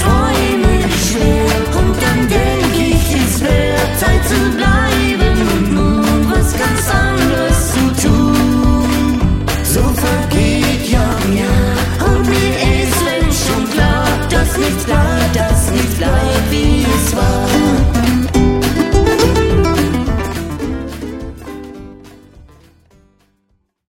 träume schwer und dann denk ich, es wäre Zeit zu bleiben und nun was ganz anderes zu tun. So vergeht Jahr im und mir ist schon klar, dass nichts da, das